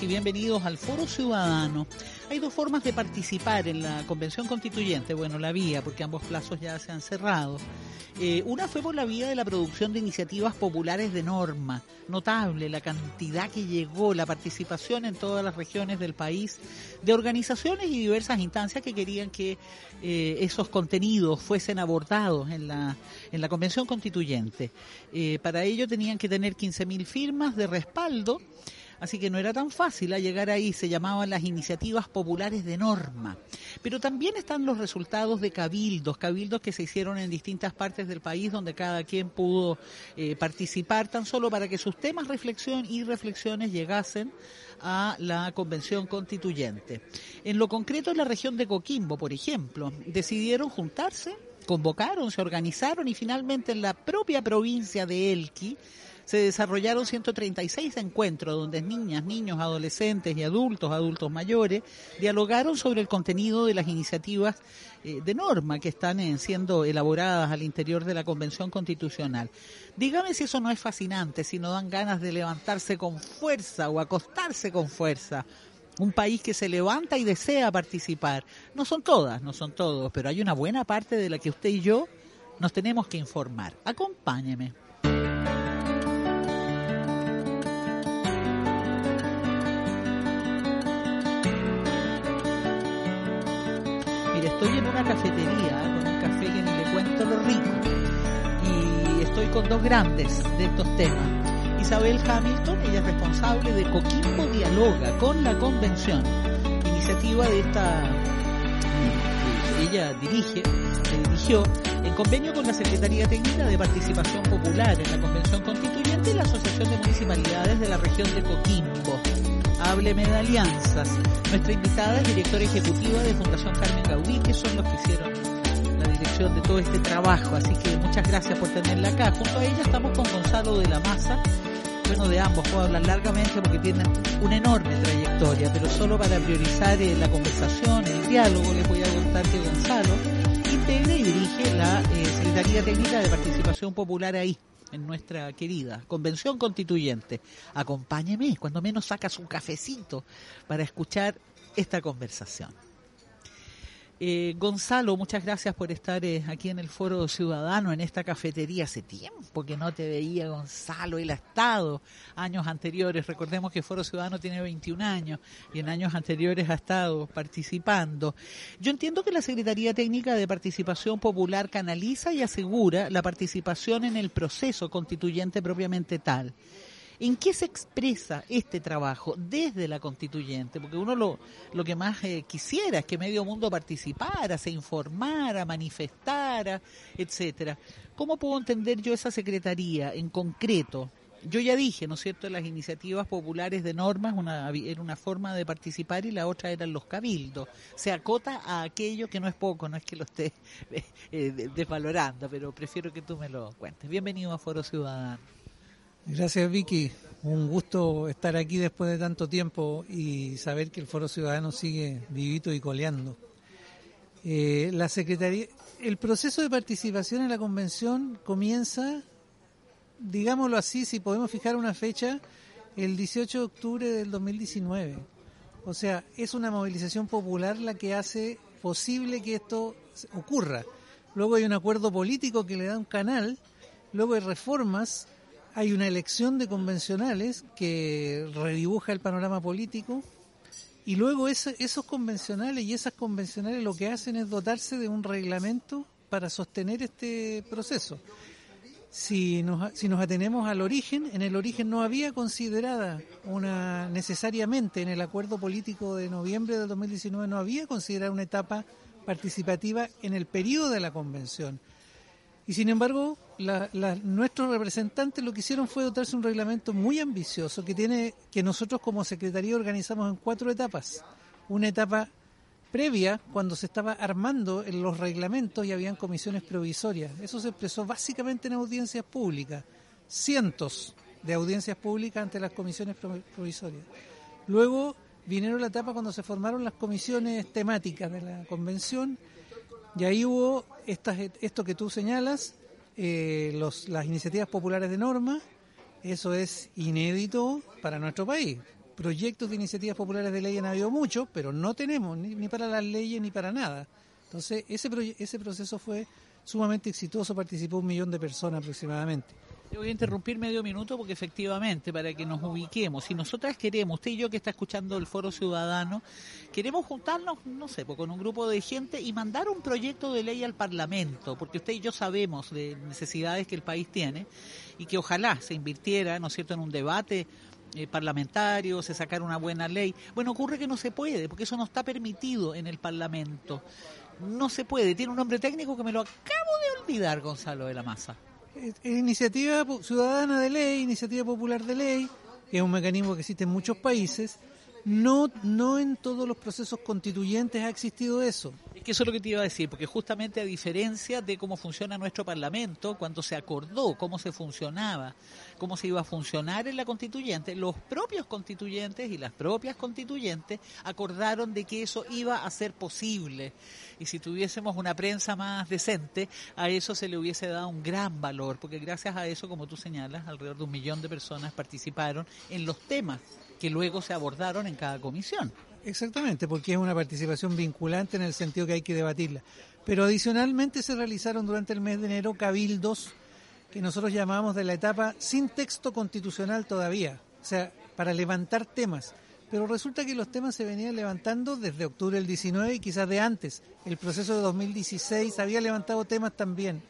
Y bienvenidos al Foro Ciudadano. Hay dos formas de participar en la Convención Constituyente. Bueno, la vía, porque ambos plazos ya se han cerrado. Eh, una fue por la vía de la producción de iniciativas populares de norma. Notable la cantidad que llegó, la participación en todas las regiones del país de organizaciones y diversas instancias que querían que eh, esos contenidos fuesen abordados en la, en la Convención Constituyente. Eh, para ello tenían que tener 15.000 firmas de respaldo Así que no era tan fácil a llegar ahí, se llamaban las iniciativas populares de norma. Pero también están los resultados de cabildos, cabildos que se hicieron en distintas partes del país donde cada quien pudo eh, participar tan solo para que sus temas reflexión y reflexiones llegasen a la convención constituyente. En lo concreto en la región de Coquimbo, por ejemplo, decidieron juntarse, convocaron, se organizaron y finalmente en la propia provincia de Elqui se desarrollaron 136 encuentros donde niñas, niños, adolescentes y adultos, adultos mayores, dialogaron sobre el contenido de las iniciativas eh, de norma que están eh, siendo elaboradas al interior de la Convención Constitucional. Dígame si eso no es fascinante, si no dan ganas de levantarse con fuerza o acostarse con fuerza un país que se levanta y desea participar. No son todas, no son todos, pero hay una buena parte de la que usted y yo nos tenemos que informar. Acompáñeme. Una cafetería con un café que ni le cuento lo rico. Y estoy con dos grandes de estos temas. Isabel Hamilton, ella es responsable de Coquimbo Dialoga con la Convención, iniciativa de esta ella dirige, dirigió en convenio con la Secretaría Técnica de Participación Popular en la Convención Constituyente y la Asociación de Municipalidades de la región de Coquimbo. Hábleme de alianzas. Nuestra invitada es directora ejecutiva de Fundación Carmen Gaudí, que son los que hicieron la dirección de todo este trabajo. Así que muchas gracias por tenerla acá. Junto a ella estamos con Gonzalo de la Maza. Bueno, de ambos puedo hablar largamente porque tienen una enorme trayectoria, pero solo para priorizar eh, la conversación, el diálogo, les voy a contar que Gonzalo integra y dirige la eh, Secretaría Técnica de Participación Popular ahí, en nuestra querida convención constituyente. Acompáñeme, cuando menos sacas un cafecito para escuchar esta conversación. Eh, Gonzalo, muchas gracias por estar eh, aquí en el Foro Ciudadano, en esta cafetería. Hace tiempo que no te veía, Gonzalo. Él ha estado años anteriores. Recordemos que Foro Ciudadano tiene 21 años y en años anteriores ha estado participando. Yo entiendo que la Secretaría Técnica de Participación Popular canaliza y asegura la participación en el proceso constituyente propiamente tal. ¿En qué se expresa este trabajo desde la constituyente? Porque uno lo, lo que más eh, quisiera es que medio mundo participara, se informara, manifestara, etcétera. ¿Cómo puedo entender yo esa secretaría en concreto? Yo ya dije, ¿no es cierto?, las iniciativas populares de normas una, era una forma de participar y la otra eran los cabildos. Se acota a aquello que no es poco, no es que lo esté eh, desvalorando, pero prefiero que tú me lo cuentes. Bienvenido a Foro Ciudadano. Gracias Vicky, un gusto estar aquí después de tanto tiempo y saber que el Foro Ciudadano sigue vivito y coleando. Eh, la Secretaría, el proceso de participación en la convención comienza, digámoslo así, si podemos fijar una fecha, el 18 de octubre del 2019, O sea, es una movilización popular la que hace posible que esto ocurra. Luego hay un acuerdo político que le da un canal, luego hay reformas, hay una elección de convencionales que redibuja el panorama político y luego esos convencionales y esas convencionales lo que hacen es dotarse de un reglamento para sostener este proceso. Si nos, si nos atenemos al origen, en el origen no había considerada una necesariamente en el acuerdo político de noviembre del 2019 no había considerada una etapa participativa en el periodo de la convención. Y sin embargo, nuestros representantes lo que hicieron fue dotarse un reglamento muy ambicioso que tiene que nosotros como secretaría organizamos en cuatro etapas. Una etapa previa, cuando se estaba armando los reglamentos y habían comisiones provisorias. Eso se expresó básicamente en audiencias públicas, cientos de audiencias públicas ante las comisiones provisorias. Luego vinieron la etapa cuando se formaron las comisiones temáticas de la convención y ahí hubo estas, esto que tú señalas, eh, los, las iniciativas populares de norma, eso es inédito para nuestro país proyectos de iniciativas populares de ley han habido muchos, pero no tenemos ni, para las leyes ni para nada. Entonces, ese, ese proceso fue sumamente exitoso, participó un millón de personas aproximadamente. Yo voy a interrumpir medio minuto porque efectivamente, para que nos ubiquemos, si nosotras queremos, usted y yo que está escuchando el Foro Ciudadano, queremos juntarnos, no sé, pues, con un grupo de gente y mandar un proyecto de ley al Parlamento, porque usted y yo sabemos de necesidades que el país tiene y que ojalá se invirtiera, ¿no es cierto?, en un debate eh, parlamentarios, se sacar una buena ley. Bueno, ocurre que no se puede, porque eso no está permitido en el Parlamento. No se puede. Tiene un nombre técnico que me lo acabo de olvidar, Gonzalo de la Maza. Iniciativa Ciudadana de Ley, Iniciativa Popular de Ley, que es un mecanismo que existe en muchos países. No, no en todos los procesos constituyentes ha existido eso que eso es lo que te iba a decir, porque justamente a diferencia de cómo funciona nuestro Parlamento, cuando se acordó cómo se funcionaba, cómo se iba a funcionar en la constituyente, los propios constituyentes y las propias constituyentes acordaron de que eso iba a ser posible. Y si tuviésemos una prensa más decente, a eso se le hubiese dado un gran valor, porque gracias a eso, como tú señalas, alrededor de un millón de personas participaron en los temas que luego se abordaron en cada comisión. Exactamente, porque es una participación vinculante en el sentido que hay que debatirla. Pero adicionalmente se realizaron durante el mes de enero cabildos que nosotros llamamos de la etapa sin texto constitucional todavía, o sea, para levantar temas. Pero resulta que los temas se venían levantando desde octubre del 19 y quizás de antes. El proceso de 2016 había levantado temas también.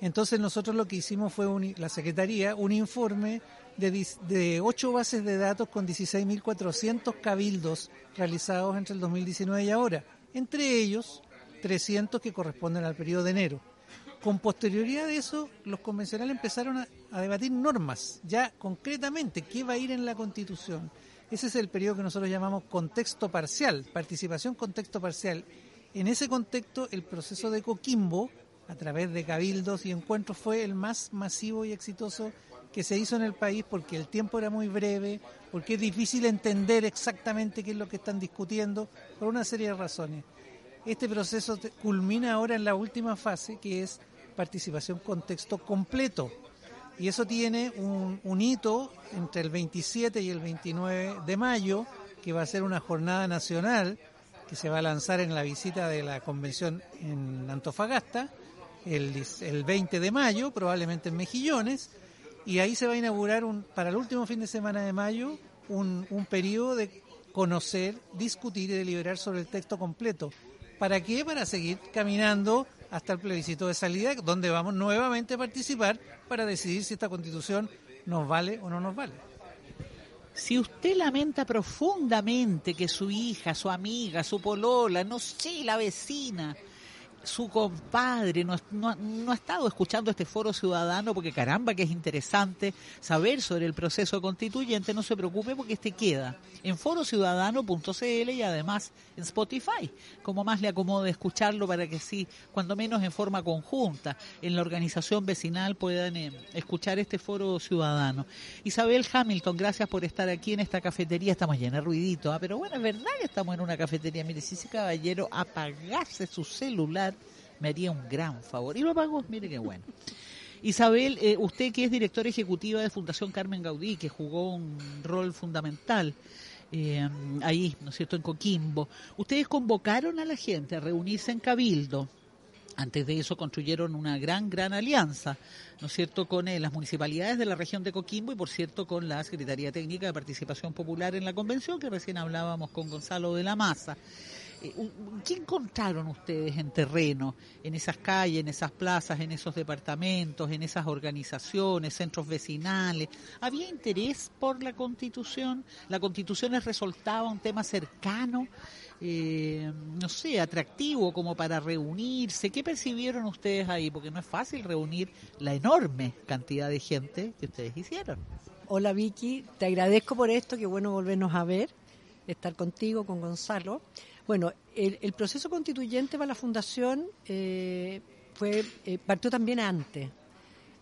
Entonces nosotros lo que hicimos fue la Secretaría un informe de, ocho bases de datos con 16.400 cabildos realizados entre el 2019 y ahora, entre ellos 300 que corresponden al periodo de enero. Con posterioridad de eso, los convencionales empezaron a, a, debatir normas, ya concretamente, qué va a ir en la Constitución. Ese es el periodo que nosotros llamamos contexto parcial, participación contexto parcial. En ese contexto, el proceso de Coquimbo, a través de cabildos y encuentros, fue el más masivo y exitoso que se hizo en el país porque el tiempo era muy breve, porque es difícil entender exactamente qué es lo que están discutiendo, por una serie de razones. Este proceso culmina ahora en la última fase, que es participación con texto completo. Y eso tiene un, hito entre el 27 y el 29 de mayo, que va a ser una jornada nacional que se va a lanzar en la visita de la convención en Antofagasta, el, el 20 de mayo, probablemente en Mejillones, y ahí se va a inaugurar un, para el último fin de semana de mayo un, un periodo de conocer, discutir y deliberar sobre el texto completo. ¿Para qué? Para seguir caminando hasta el plebiscito de salida, donde vamos nuevamente a participar para decidir si esta constitución nos vale o no nos vale. Si usted lamenta profundamente que su hija, su amiga, su polola, no sé, la vecina, su compadre no, no, ha estado escuchando este foro ciudadano porque caramba que es interesante saber sobre el proceso constituyente, no se preocupe porque este queda en forociudadano.cl y además en Spotify, como más le acomode escucharlo para que sí, cuando menos en forma conjunta, en la organización vecinal puedan eh, escuchar este foro ciudadano. Isabel Hamilton, gracias por estar aquí en esta cafetería, estamos llenos de ruidito, ¿ah? pero bueno, es verdad que estamos en una cafetería, mire, si ese caballero apagase su celular, me haría un gran favor. Y lo pago, mire qué bueno. Isabel, eh, usted que es directora ejecutiva de Fundación Carmen Gaudí, que jugó un rol fundamental eh, ahí, ¿no es cierto?, en Coquimbo. Ustedes convocaron a la gente a reunirse en Cabildo. Antes de eso construyeron una gran, gran alianza, ¿no es cierto?, con eh, las municipalidades de la región de Coquimbo y, por cierto, con la Secretaría Técnica de Participación Popular en la convención, que recién hablábamos con Gonzalo de la Maza. Eh, ¿Qué encontraron ustedes en terreno, en esas calles, en esas plazas, en esos departamentos, en esas organizaciones, centros vecinales? ¿Había interés por la constitución? ¿La constitución les resultaba un tema cercano? Eh, no sé, atractivo como para reunirse. ¿Qué percibieron ustedes ahí? Porque no es fácil reunir la enorme cantidad de gente que ustedes hicieron. Hola Vicky, te agradezco por esto, qué bueno volvernos a ver, estar contigo, con Gonzalo. Bueno, el, proceso constituyente para la fundación eh, fue eh, partió también antes.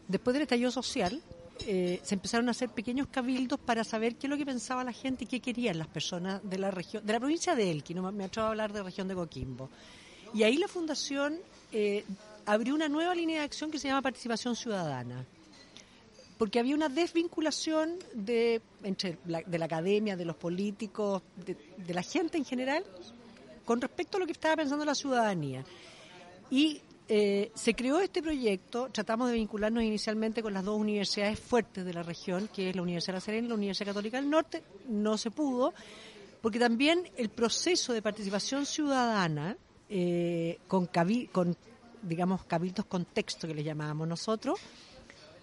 Después del estallido social, eh, se empezaron a hacer pequeños cabildos para saber qué es lo que pensaba la gente y qué querían las personas de la región, de la provincia de Elqui, no me atrevo a hablar de la región de Coquimbo. Y ahí la fundación abrió una nueva línea de acción que se llama participación ciudadana porque había una desvinculación de, entre la, de la academia, de los políticos, de, la gente en general, con respecto a lo que estaba pensando la ciudadanía. Y eh, se creó este proyecto, tratamos de vincularnos inicialmente con las dos universidades fuertes de la región, que es la Universidad de La Serena y la Universidad Católica del Norte, no se pudo, porque también el proceso de participación ciudadana, eh, con, con, digamos, cabildos con texto que le llamábamos nosotros,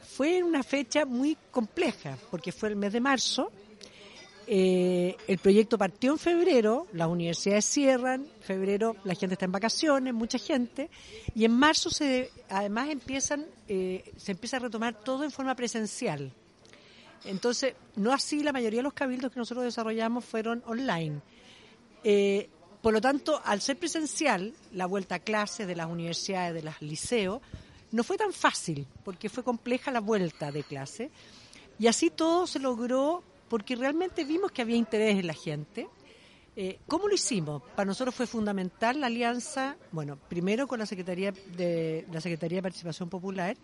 fue una fecha muy compleja, porque fue el mes de marzo, eh, el proyecto partió en febrero, las universidades cierran, febrero la gente está en vacaciones, mucha gente, y en marzo se, además empiezan, eh, se empieza a retomar todo en forma presencial. Entonces, no así la mayoría de los cabildos que nosotros desarrollamos fueron online. Eh, por lo tanto, al ser presencial, la vuelta a clases de las universidades, de los liceos, no fue tan fácil, porque fue compleja la vuelta de clase. Y así todo se logró porque realmente vimos que había interés en la gente. Eh, ¿Cómo lo hicimos? Para nosotros fue fundamental la alianza, bueno, primero con la Secretaría de la Secretaría de Participación Popular,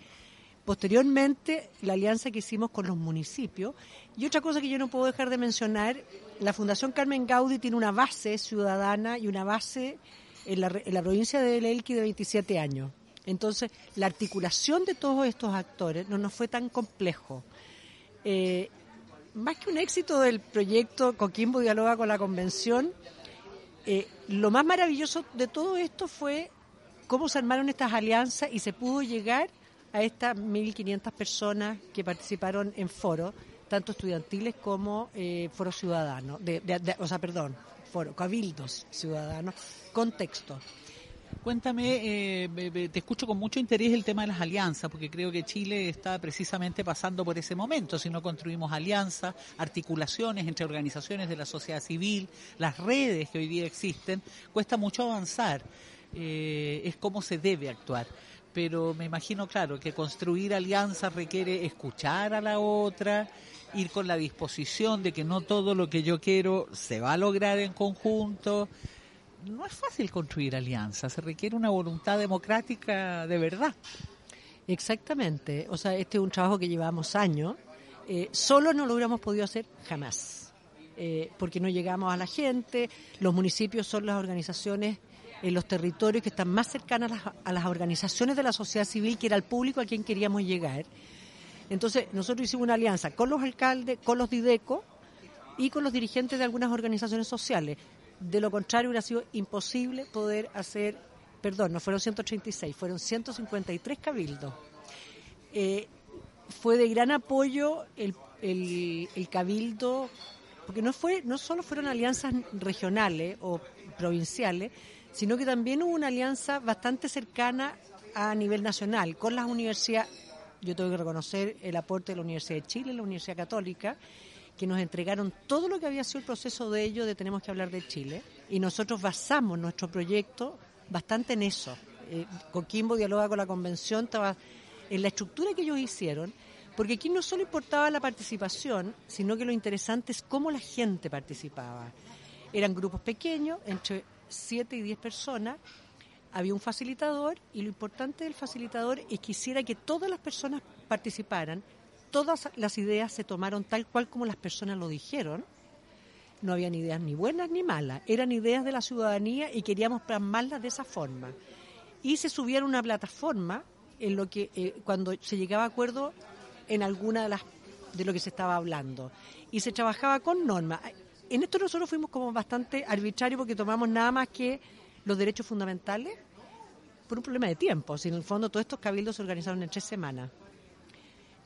posteriormente la alianza que hicimos con los municipios y otra cosa que yo no puedo dejar de mencionar, la Fundación Carmen Gaudí tiene una base ciudadana y una base en la, en la provincia de Elqui de 27 años. Entonces, la articulación de todos estos actores no nos fue tan complejo. Eh, más que un éxito del proyecto Coquimbo Dialoga con la Convención, eh, lo más maravilloso de todo esto fue cómo se armaron estas alianzas y se pudo llegar a estas 1.500 personas que participaron en foros, tanto estudiantiles como eh, foros ciudadanos, o sea, perdón, foros, cabildos ciudadanos, con texto. Cuéntame, eh, te escucho con mucho interés el tema de las alianzas, porque creo que Chile está precisamente pasando por ese momento. Si no construimos alianzas, articulaciones entre organizaciones de la sociedad civil, las redes que hoy día existen, cuesta mucho avanzar. Eh, es como se debe actuar. Pero me imagino, claro, que construir alianzas requiere escuchar a la otra, ir con la disposición de que no todo lo que yo quiero se va a lograr en conjunto no es fácil construir alianzas, se requiere una voluntad democrática de verdad. Exactamente, o sea, este es un trabajo que llevamos años, eh, solo no lo hubiéramos podido hacer jamás, eh, porque no llegamos a la gente, los municipios son las organizaciones en los territorios que están más cercanas a las, organizaciones de la sociedad civil, que era el público a quien queríamos llegar. Entonces, nosotros hicimos una alianza con los alcaldes, con los DIDECO y con los dirigentes de algunas organizaciones sociales. De lo contrario, hubiera sido imposible poder hacer, perdón, no fueron 136, fueron 153 cabildos. Eh, fue de gran apoyo el, el, cabildo, porque no, fue, no solo fueron alianzas regionales o provinciales, sino que también hubo una alianza bastante cercana a nivel nacional con las universidades. Yo tengo que reconocer el aporte de la Universidad de Chile, la Universidad Católica, que nos entregaron todo lo que había sido el proceso de ello de Tenemos que hablar de Chile y nosotros basamos nuestro proyecto bastante en eso. Eh, Coquimbo dialoga con la convención, estaba en la estructura que ellos hicieron, porque aquí no solo importaba la participación, sino que lo interesante es cómo la gente participaba. Eran grupos pequeños, entre 7 y 10 personas, había un facilitador y lo importante del facilitador es que hiciera que todas las personas participaran, todas las ideas se tomaron tal cual como las personas lo dijeron no habían ideas ni buenas ni malas, eran ideas de la ciudadanía y queríamos plasmarlas de esa forma. Y se subía a una plataforma en lo que eh, cuando se llegaba a acuerdo en alguna de las de lo que se estaba hablando y se trabajaba con normas. En esto nosotros fuimos como bastante arbitrarios porque tomamos nada más que los derechos fundamentales por un problema de tiempo. Si en el fondo todos estos cabildos se organizaron en tres semanas.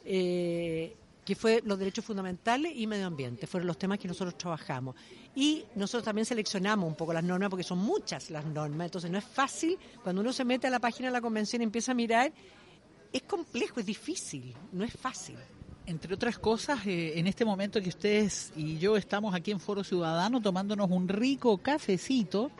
Eh, que fue los derechos fundamentales y medio ambiente, fueron los temas que nosotros trabajamos. Y nosotros también seleccionamos un poco las normas, porque son muchas las normas, entonces no es fácil, cuando uno se mete a la página de la convención y empieza a mirar, es complejo, es difícil, no es fácil. Entre otras cosas, eh, en este momento que ustedes y yo estamos aquí en Foro Ciudadano tomándonos un rico cafecito,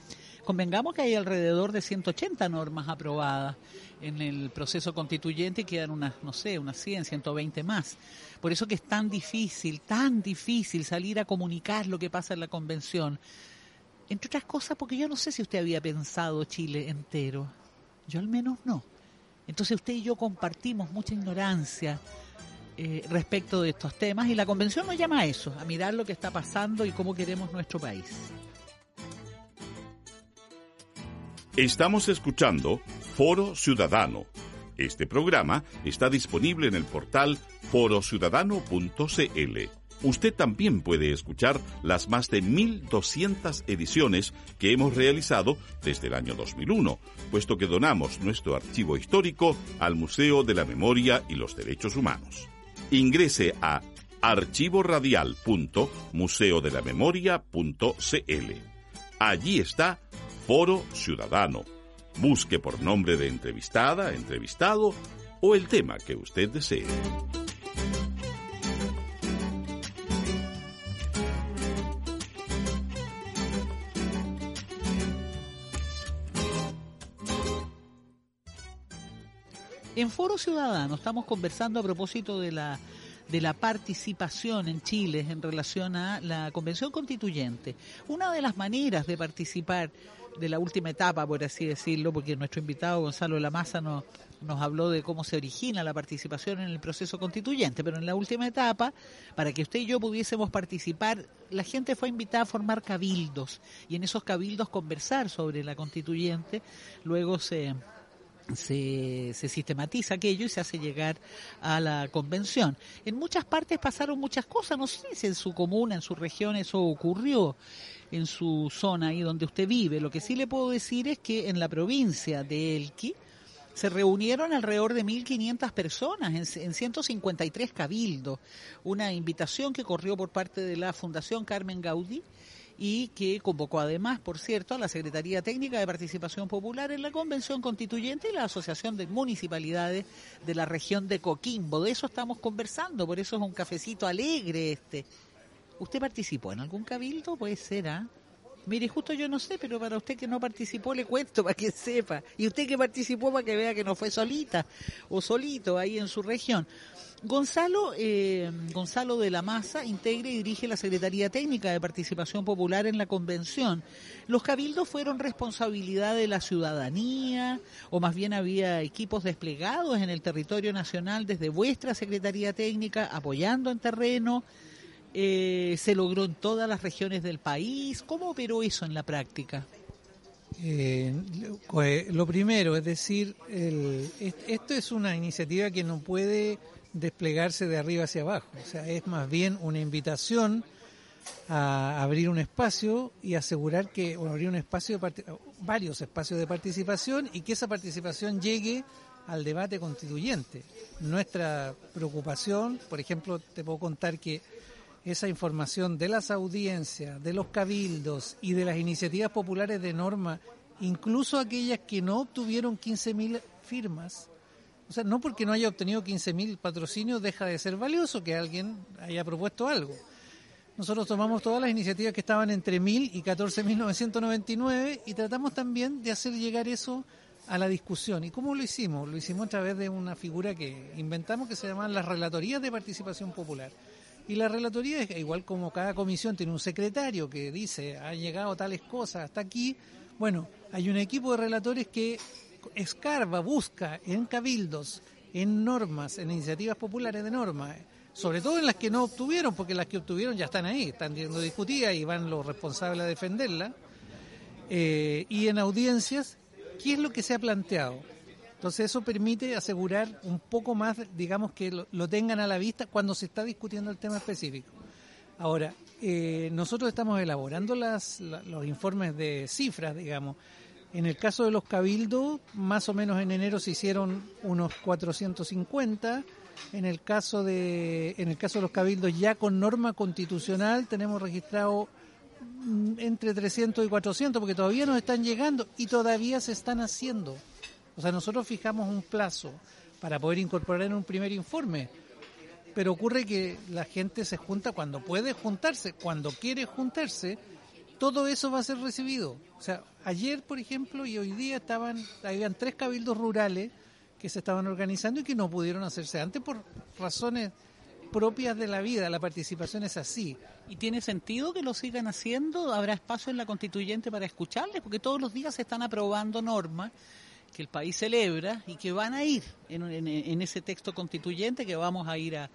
Convengamos que hay alrededor de 180 normas aprobadas en el proceso constituyente quedan unas, no sé, unas 100, 120 más. Por eso que es tan difícil, tan difícil salir a comunicar lo que pasa en la convención. Entre otras cosas, porque yo no sé si usted había pensado Chile entero. Yo al menos no. Entonces usted y yo compartimos mucha ignorancia eh, respecto de estos temas y la convención nos llama a eso, a mirar lo que está pasando y cómo queremos nuestro país. Estamos escuchando Foro Ciudadano. Este programa está disponible en el portal forociudadano.cl. Usted también puede escuchar las más de 1.200 ediciones que hemos realizado desde el año 2001, puesto que donamos nuestro archivo histórico al Museo de la Memoria y los Derechos Humanos. Ingrese a archivoradial.museodelamemoria.cl. Allí está Foro Ciudadano. Busque por nombre de entrevistada, entrevistado o el tema que usted desee. En Foro Ciudadano estamos conversando a propósito de la de la participación en Chile en relación a la Convención Constituyente. Una de las maneras de participar de la última etapa, por así decirlo, porque nuestro invitado Gonzalo Lamasa nos, nos habló de cómo se origina la participación en el proceso constituyente, pero en la última etapa, para que usted y yo pudiésemos participar, la gente fue invitada a formar cabildos y en esos cabildos conversar sobre la constituyente, luego se se, se, sistematiza aquello y se hace llegar a la convención. En muchas partes pasaron muchas cosas, no sé si en su comuna, en su región eso ocurrió en su zona ahí donde usted vive. Lo que sí le puedo decir es que en la provincia de Elqui se reunieron alrededor de 1.500 personas en, en 153 cabildos. Una invitación que corrió por parte de la Fundación Carmen Gaudí y que convocó además, por cierto, a la Secretaría Técnica de Participación Popular en la Convención Constituyente y la Asociación de Municipalidades de la región de Coquimbo. De eso estamos conversando, por eso es un cafecito alegre este. ¿Usted participó en algún cabildo? Puede ser, ¿ah? Mire, justo yo no sé, pero para usted que no participó le cuento para que sepa. Y usted que participó para que vea que no fue solita o solito ahí en su región. Gonzalo, eh, Gonzalo de la Maza integra y dirige la Secretaría Técnica de Participación Popular en la convención. ¿Los cabildos fueron responsabilidad de la ciudadanía o más bien había equipos desplegados en el territorio nacional desde vuestra Secretaría Técnica apoyando en terreno? Eh, ¿Se logró en todas las regiones del país? ¿Cómo operó eso en la práctica? Eh, lo primero, es decir, esto es una iniciativa que no puede desplegarse de arriba hacia abajo, o sea, es más bien una invitación a abrir un espacio y asegurar que, o abrir un espacio, varios espacios de participación y que esa participación llegue al debate constituyente. Nuestra preocupación, por ejemplo, te puedo contar que esa información de las audiencias, de los cabildos y de las iniciativas populares de norma, incluso aquellas que no obtuvieron 15.000 firmas, o sea, no porque no haya obtenido 15.000 patrocinios deja de ser valioso que alguien haya propuesto algo. Nosotros tomamos todas las iniciativas que estaban entre 1.000 y 14.999 y tratamos también de hacer llegar eso a la discusión. ¿Y cómo lo hicimos? Lo hicimos a través de una figura que inventamos que se llaman las relatorías de participación popular. Y la relatoría igual como cada comisión tiene un secretario que dice, ha llegado tales cosas hasta aquí. Bueno, hay un equipo de relatores que escarba, busca en cabildos, en normas, en iniciativas populares de normas, sobre todo en las que no obtuvieron, porque las que obtuvieron ya están ahí, están siendo discutidas y van los responsables a defenderla. Eh, y en audiencias, ¿qué es lo que se ha planteado? Entonces eso permite asegurar un poco más, digamos, que lo, tengan a la vista cuando se está discutiendo el tema específico. Ahora, eh, nosotros estamos elaborando las, los informes de cifras, digamos. En el caso de los cabildos, más o menos en enero se hicieron unos 450 en el caso de en el caso de los cabildos ya con norma constitucional tenemos registrado mm, entre 300 y 400 porque todavía nos están llegando y todavía se están haciendo. O sea, nosotros fijamos un plazo para poder incorporar en un primer informe. Pero ocurre que la gente se junta cuando puede juntarse, cuando quiere juntarse, todo eso va a ser recibido. O sea, ayer, por ejemplo, y hoy día estaban, habían tres cabildos rurales que se estaban organizando y que no pudieron hacerse antes por razones propias de la vida, la participación es así. ¿Y tiene sentido que lo sigan haciendo? ¿Habrá espacio en la constituyente para escucharles? Porque todos los días se están aprobando normas que el país celebra y que van a ir en, ese texto constituyente que vamos a ir a,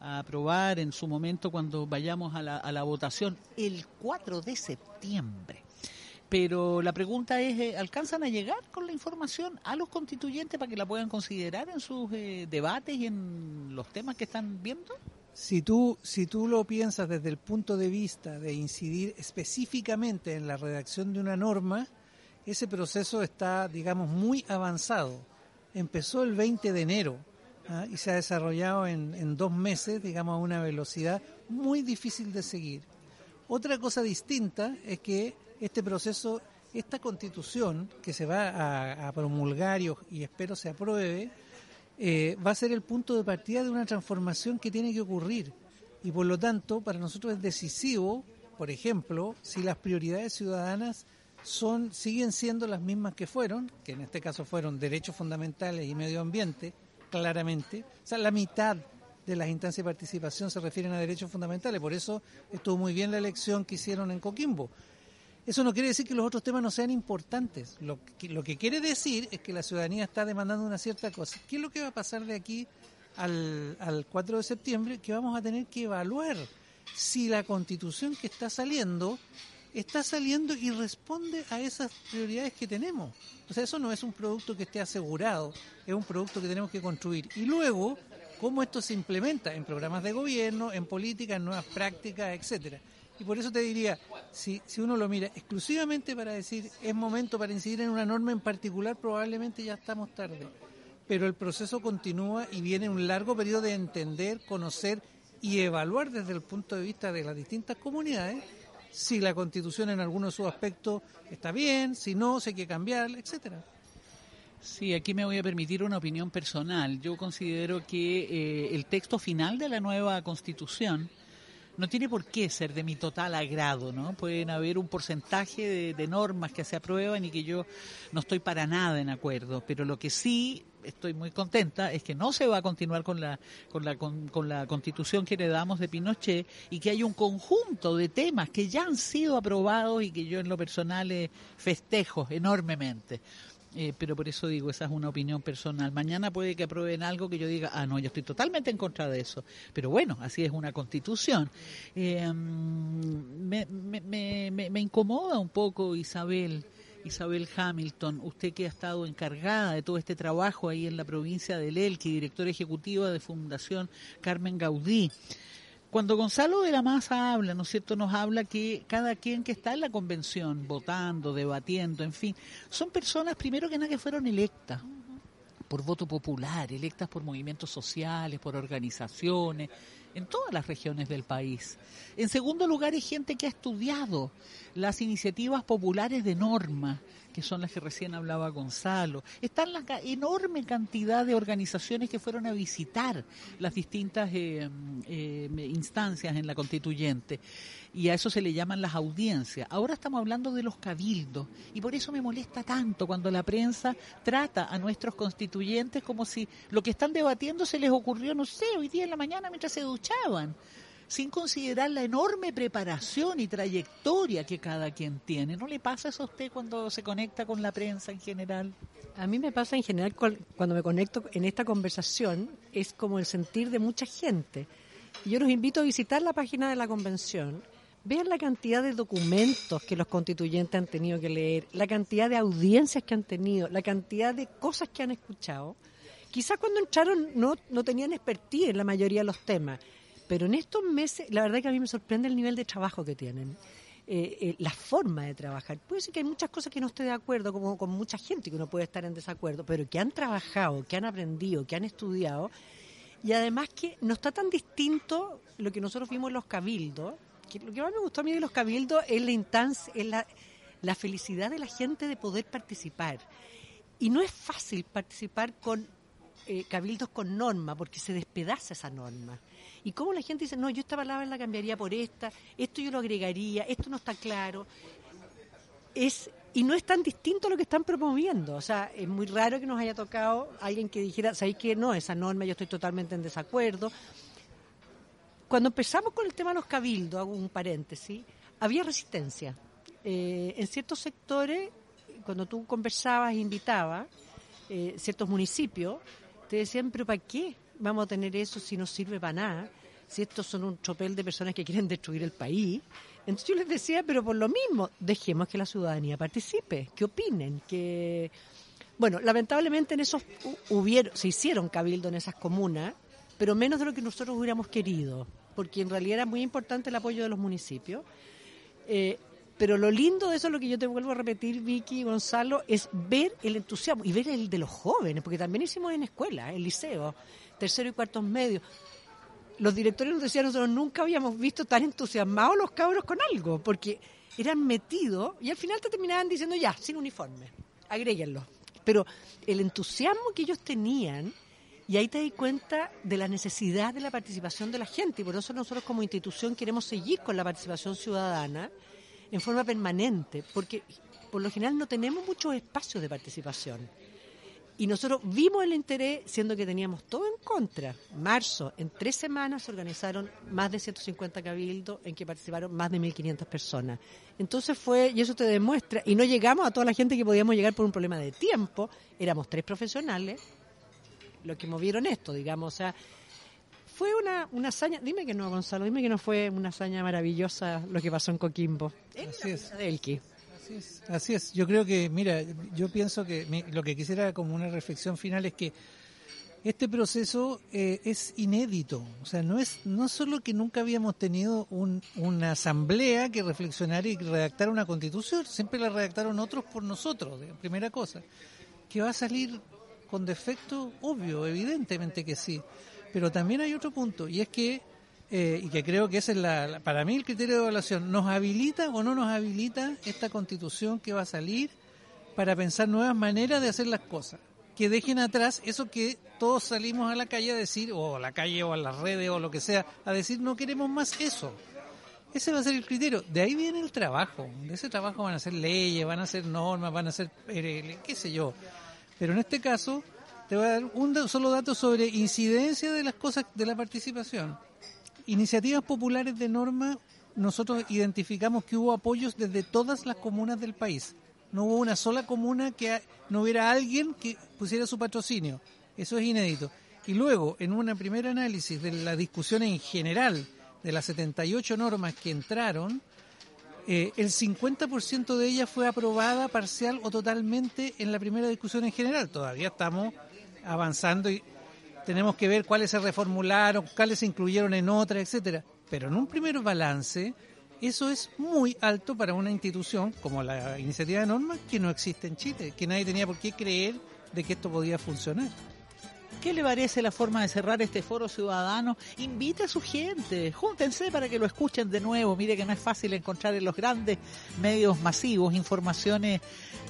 aprobar en su momento cuando vayamos a la, a la votación el 4 de septiembre. Pero la pregunta es, eh, ¿alcanzan a llegar con la información a los constituyentes para que la puedan considerar en sus eh, debates y en los temas que están viendo? Si tú, si tú lo piensas desde el punto de vista de incidir específicamente en la redacción de una norma, ese proceso está, digamos, muy avanzado. Empezó el 20 de enero ¿ah? y se ha desarrollado en, en dos meses, digamos, a una velocidad muy difícil de seguir. Otra cosa distinta es que este proceso, esta constitución que se va a, promulgar y, espero se apruebe, eh, va a ser el punto de partida de una transformación que tiene que ocurrir. Y por lo tanto, para nosotros es decisivo, por ejemplo, si las prioridades ciudadanas son siguen siendo las mismas que fueron, que en este caso fueron derechos fundamentales y medio ambiente, claramente. O sea, la mitad de las instancias de participación se refieren a derechos fundamentales. Por eso estuvo muy bien la elección que hicieron en Coquimbo. Eso no quiere decir que los otros temas no sean importantes. Lo que, quiere decir es que la ciudadanía está demandando una cierta cosa. ¿Qué es lo que va a pasar de aquí al, al 4 de septiembre? Que vamos a tener que evaluar si la constitución que está saliendo está saliendo y responde a esas prioridades que tenemos. O sea, eso no es un producto que esté asegurado, es un producto que tenemos que construir. Y luego, cómo esto se implementa en programas de gobierno, en políticas, en nuevas prácticas, etcétera. Y por eso te diría, si, si uno lo mira exclusivamente para decir es momento para incidir en una norma en particular, probablemente ya estamos tarde. Pero el proceso continúa y viene un largo periodo de entender, conocer y evaluar desde el punto de vista de las distintas comunidades si la constitución en alguno de sus aspectos está bien, si no, si hay cambiar, etcétera. Sí, aquí me voy a permitir una opinión personal. Yo considero que eh, el texto final de la nueva constitución no tiene por qué ser de mi total agrado, ¿no? Pueden haber un porcentaje de, normas que se aprueban y que yo no estoy para nada en acuerdo, pero lo que sí estoy muy contenta es que no se va a continuar con la con la con, la constitución que heredamos de Pinochet y que hay un conjunto de temas que ya han sido aprobados y que yo en lo personal eh, festejo enormemente. Eh, pero por eso digo, esa es una opinión personal. Mañana puede que aprueben algo que yo diga, ah, no, yo estoy totalmente en contra de eso. Pero bueno, así es una constitución. Eh, me, me, me, incomoda un poco, Isabel. Isabel Hamilton, usted que ha estado encargada de todo este trabajo ahí en la provincia de Elqui, directora ejecutiva de Fundación Carmen Gaudí. Cuando Gonzalo de la Maza habla, ¿no es cierto?, nos habla que cada quien que está en la convención, votando, debatiendo, en fin, son personas, primero que nada, que fueron electas por voto popular, electas por movimientos sociales, por organizaciones, en todas las regiones del país. En segundo lugar, hay gente que ha estudiado las iniciativas populares de norma, que son las que recién hablaba Gonzalo. Están la enorme cantidad de organizaciones que fueron a visitar las distintas eh, eh, instancias en la constituyente y a eso se le llaman las audiencias. Ahora estamos hablando de los cabildos y por eso me molesta tanto cuando la prensa trata a nuestros constituyentes como si lo que están debatiendo se les ocurrió, no sé, hoy día en la mañana mientras se duchaban sin considerar la enorme preparación y trayectoria que cada quien tiene. ¿No le pasa eso a usted cuando se conecta con la prensa en general? A mí me pasa en general cuando me conecto en esta conversación, es como el sentir de mucha gente. Yo los invito a visitar la página de la convención, vean la cantidad de documentos que los constituyentes han tenido que leer, la cantidad de audiencias que han tenido, la cantidad de cosas que han escuchado. Quizás cuando entraron no, no tenían expertise en la mayoría de los temas, pero en estos meses, la verdad que a mí me sorprende el nivel de trabajo que tienen. Eh, eh, la forma de trabajar. Puede ser que hay muchas cosas que no esté de acuerdo, como con mucha gente que uno puede estar en desacuerdo, pero que han trabajado, que han aprendido, que han estudiado, y además que no está tan distinto lo que nosotros vimos en los cabildos, que lo que más me gustó a mí de los cabildos es la instancia, es la, la felicidad de la gente de poder participar. Y no es fácil participar con eh, cabildos con norma, porque se despedaza esa norma. Y cómo la gente dice, no, yo esta palabra la cambiaría por esta, esto yo lo agregaría, esto no está claro. Es, y no es tan distinto a lo que están promoviendo. O sea, es muy raro que nos haya tocado alguien que dijera, ¿sabéis que no? Esa norma yo estoy totalmente en desacuerdo. Cuando empezamos con el tema de los cabildos, hago un paréntesis, había resistencia. Eh, en ciertos sectores, cuando tú conversabas e invitabas, eh, ciertos municipios, te decían, pero ¿para qué? vamos a tener eso si no sirve para nada, si estos son un tropel de personas que quieren destruir el país. Entonces yo les decía, pero por lo mismo, dejemos que la ciudadanía participe, que opinen, que... Bueno, lamentablemente en esos hubieron, se hicieron cabildo en esas comunas, pero menos de lo que nosotros hubiéramos querido, porque en realidad era muy importante el apoyo de los municipios. Eh, pero lo lindo de eso, lo que yo te vuelvo a repetir, Vicky y Gonzalo, es ver el entusiasmo y ver el de los jóvenes, porque también hicimos en escuela, en liceo tercero y cuartos medios. Los directores nos decían, nosotros nunca habíamos visto tan entusiasmados los cabros con algo, porque eran metidos y al final te terminaban diciendo, ya, sin uniforme, agréguenlo. Pero el entusiasmo que ellos tenían, y ahí te das cuenta de la necesidad de la participación de la gente, y por eso nosotros como institución queremos seguir con la participación ciudadana en forma permanente, porque por lo general no tenemos muchos espacios de participación. Y nosotros vimos el interés, siendo que teníamos todo en contra. Marzo, en tres semanas se organizaron más de 150 cabildos en que participaron más de 1.500 personas. Entonces fue, y eso te demuestra, y no llegamos a toda la gente que podíamos llegar por un problema de tiempo, éramos tres profesionales los que movieron esto, digamos. O sea, fue una, una hazaña, dime que no, Gonzalo, dime que no fue una hazaña maravillosa lo que pasó en Coquimbo. Así es. Así es, Yo creo que, mira, yo pienso que lo que quisiera como una reflexión final es que este proceso eh, es inédito. O sea, no es no solo que nunca habíamos tenido una asamblea que reflexionara y redactara una constitución, siempre la redactaron otros por nosotros, primera cosa. Que va a salir con defecto, obvio, evidentemente que sí. Pero también hay otro punto, y es que eh, y que creo que ese es la, para mí el criterio de evaluación, ¿nos habilita o no nos habilita esta constitución que va a salir para pensar nuevas maneras de hacer las cosas? Que dejen atrás eso que todos salimos a la calle a decir, o a la calle o a las redes o lo que sea, a decir no queremos más eso. Ese va a ser el criterio. De ahí viene el trabajo. De ese trabajo van a ser leyes, van a ser normas, van a ser, eh, qué sé yo. Pero en este caso, te voy a dar un solo dato sobre incidencia de las cosas de la participación iniciativas populares de norma, nosotros identificamos que hubo apoyos desde todas las comunas del país. No hubo una sola comuna que no hubiera alguien que pusiera su patrocinio. Eso es inédito. Y luego, en un primer análisis de la discusión en general de las 78 normas que entraron, eh, el 50% de ellas fue aprobada parcial o totalmente en la primera discusión en general. Todavía estamos avanzando y tenemos que ver cuáles se reformularon, cuáles se incluyeron en otras, etcétera. Pero en un primer balance, eso es muy alto para una institución como la iniciativa de normas que no existe en Chile, que nadie tenía por qué creer de que esto podía funcionar. ¿Qué le parece la forma de cerrar este foro ciudadano? Invite a su gente, júntense para que lo escuchen de nuevo. Mire que no es fácil encontrar en los grandes medios masivos informaciones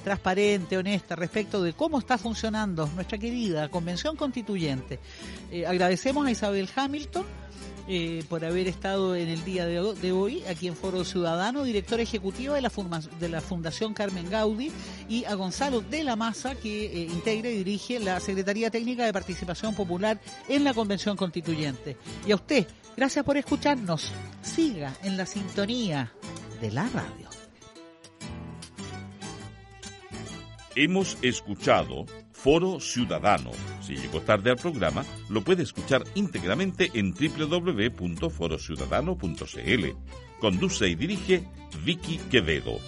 transparentes, honestas respecto de cómo está funcionando nuestra querida Convención Constituyente. Eh, agradecemos a Isabel Hamilton eh, por haber estado en el día de, hoy aquí en Foro Ciudadano, directora ejecutiva de la, Fundación Carmen Gaudí, y a Gonzalo de la Maza, que eh, integra y dirige la Secretaría Técnica de Participación Popular en la Convención Constituyente. Y a usted, gracias por escucharnos. Siga en la sintonía de la radio. Hemos escuchado Foro Ciudadano Si llegó tarde al programa, lo puede escuchar íntegramente en www.forociudadano.cl. Conduce y dirige Vicky Quevedo.